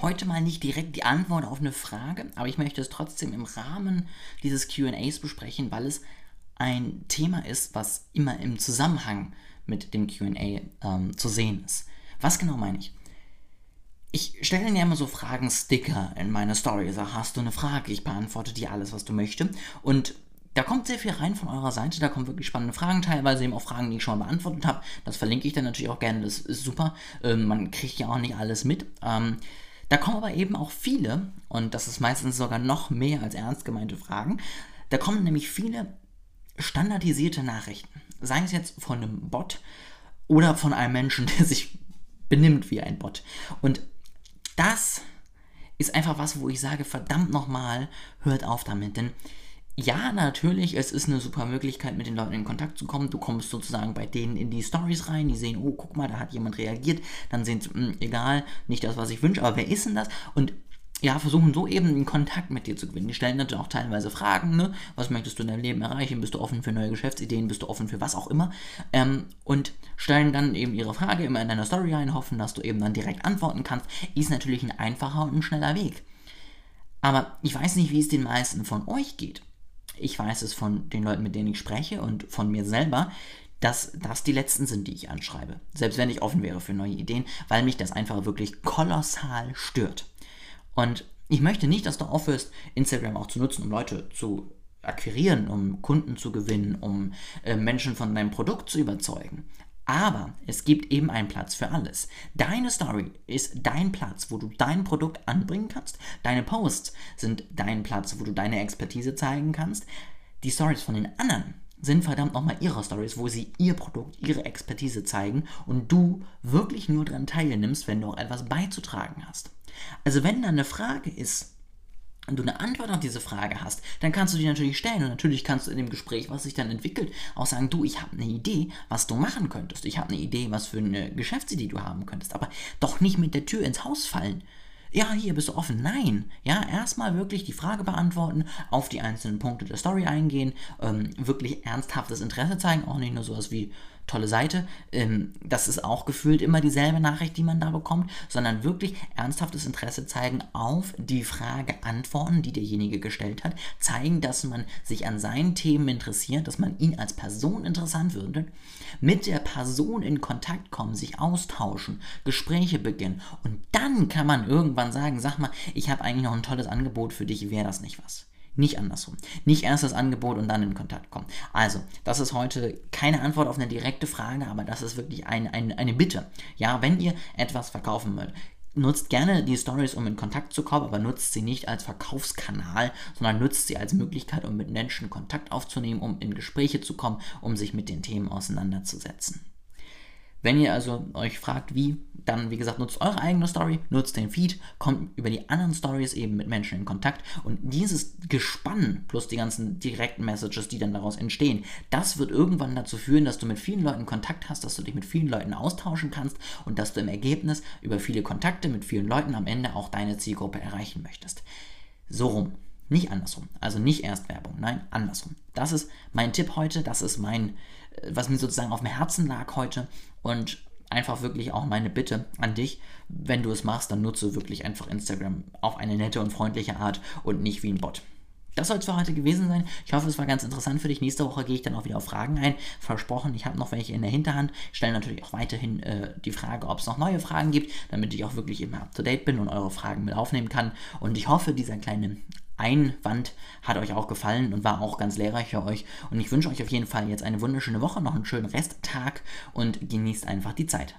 Heute mal nicht direkt die Antwort auf eine Frage, aber ich möchte es trotzdem im Rahmen dieses QAs besprechen, weil es ein Thema ist, was immer im Zusammenhang mit dem QA ähm, zu sehen ist. Was genau meine ich? Ich stelle ja immer so Fragen-Sticker in meine Story. Sag, hast du eine Frage? Ich beantworte dir alles, was du möchtest. Und da kommt sehr viel rein von eurer Seite, da kommen wirklich spannende Fragen, teilweise eben auch Fragen, die ich schon mal beantwortet habe. Das verlinke ich dann natürlich auch gerne, das ist super. Ähm, man kriegt ja auch nicht alles mit. Ähm, da kommen aber eben auch viele, und das ist meistens sogar noch mehr als ernst gemeinte Fragen, da kommen nämlich viele standardisierte Nachrichten. Sei es jetzt von einem Bot oder von einem Menschen, der sich benimmt wie ein Bot. Und das ist einfach was, wo ich sage, verdammt nochmal, hört auf damit. Denn ja, natürlich, es ist eine super Möglichkeit, mit den Leuten in Kontakt zu kommen. Du kommst sozusagen bei denen in die Stories rein, die sehen, oh, guck mal, da hat jemand reagiert. Dann sehen sie, hm, egal, nicht das, was ich wünsche, aber wer ist denn das? Und ja, versuchen so eben einen Kontakt mit dir zu gewinnen. Die stellen natürlich auch teilweise Fragen, ne? Was möchtest du in deinem Leben erreichen? Bist du offen für neue Geschäftsideen? Bist du offen für was auch immer? Ähm, und stellen dann eben ihre Frage immer in deiner Story ein, hoffen, dass du eben dann direkt antworten kannst. Ist natürlich ein einfacher und ein schneller Weg. Aber ich weiß nicht, wie es den meisten von euch geht ich weiß es von den Leuten, mit denen ich spreche und von mir selber, dass das die letzten sind, die ich anschreibe. Selbst wenn ich offen wäre für neue Ideen, weil mich das einfach wirklich kolossal stört. Und ich möchte nicht, dass du aufhörst, Instagram auch zu nutzen, um Leute zu akquirieren, um Kunden zu gewinnen, um äh, Menschen von deinem Produkt zu überzeugen. Aber es gibt eben einen Platz für alles. Deine Story ist dein Platz, wo du dein Produkt anbringen kannst. Deine Posts sind dein Platz, wo du deine Expertise zeigen kannst. Die Stories von den anderen sind verdammt nochmal ihre Stories, wo sie ihr Produkt, ihre Expertise zeigen und du wirklich nur daran teilnimmst, wenn du auch etwas beizutragen hast. Also wenn da eine Frage ist, du eine Antwort auf diese Frage hast, dann kannst du die natürlich stellen und natürlich kannst du in dem Gespräch, was sich dann entwickelt, auch sagen, du, ich habe eine Idee, was du machen könntest. Ich habe eine Idee, was für eine Geschäftsidee du haben könntest, aber doch nicht mit der Tür ins Haus fallen. Ja, hier bist du offen. Nein. Ja, erstmal wirklich die Frage beantworten, auf die einzelnen Punkte der Story eingehen, ähm, wirklich ernsthaftes Interesse zeigen, auch nicht nur sowas wie, tolle Seite. Ähm, das ist auch gefühlt immer dieselbe Nachricht, die man da bekommt, sondern wirklich ernsthaftes Interesse zeigen auf die Frage antworten, die derjenige gestellt hat, zeigen, dass man sich an seinen Themen interessiert, dass man ihn als Person interessant würde, mit der Person in Kontakt kommen, sich austauschen, Gespräche beginnen und dann kann man irgendwann sagen, sag mal, ich habe eigentlich noch ein tolles Angebot für dich, wäre das nicht was? Nicht andersrum. Nicht erst das Angebot und dann in Kontakt kommen. Also, das ist heute keine Antwort auf eine direkte Frage, aber das ist wirklich ein, ein, eine Bitte. Ja, wenn ihr etwas verkaufen wollt, nutzt gerne die Stories, um in Kontakt zu kommen, aber nutzt sie nicht als Verkaufskanal, sondern nutzt sie als Möglichkeit, um mit Menschen Kontakt aufzunehmen, um in Gespräche zu kommen, um sich mit den Themen auseinanderzusetzen. Wenn ihr also euch fragt, wie, dann wie gesagt, nutzt eure eigene Story, nutzt den Feed, kommt über die anderen Stories eben mit Menschen in Kontakt und dieses Gespann plus die ganzen direkten Messages, die dann daraus entstehen, das wird irgendwann dazu führen, dass du mit vielen Leuten Kontakt hast, dass du dich mit vielen Leuten austauschen kannst und dass du im Ergebnis über viele Kontakte mit vielen Leuten am Ende auch deine Zielgruppe erreichen möchtest. So rum. Nicht andersrum. Also nicht erst Werbung, nein, andersrum. Das ist mein Tipp heute, das ist mein, äh, was mir sozusagen auf dem Herzen lag heute und einfach wirklich auch meine Bitte an dich, wenn du es machst, dann nutze wirklich einfach Instagram auf eine nette und freundliche Art und nicht wie ein Bot. Das soll es für heute gewesen sein. Ich hoffe, es war ganz interessant für dich. Nächste Woche gehe ich dann auch wieder auf Fragen ein. Versprochen, ich habe noch welche in der Hinterhand. Stelle natürlich auch weiterhin äh, die Frage, ob es noch neue Fragen gibt, damit ich auch wirklich immer up to date bin und eure Fragen mit aufnehmen kann. Und ich hoffe, dieser kleine Einwand hat euch auch gefallen und war auch ganz lehrreich für euch. Und ich wünsche euch auf jeden Fall jetzt eine wunderschöne Woche, noch einen schönen Resttag und genießt einfach die Zeit.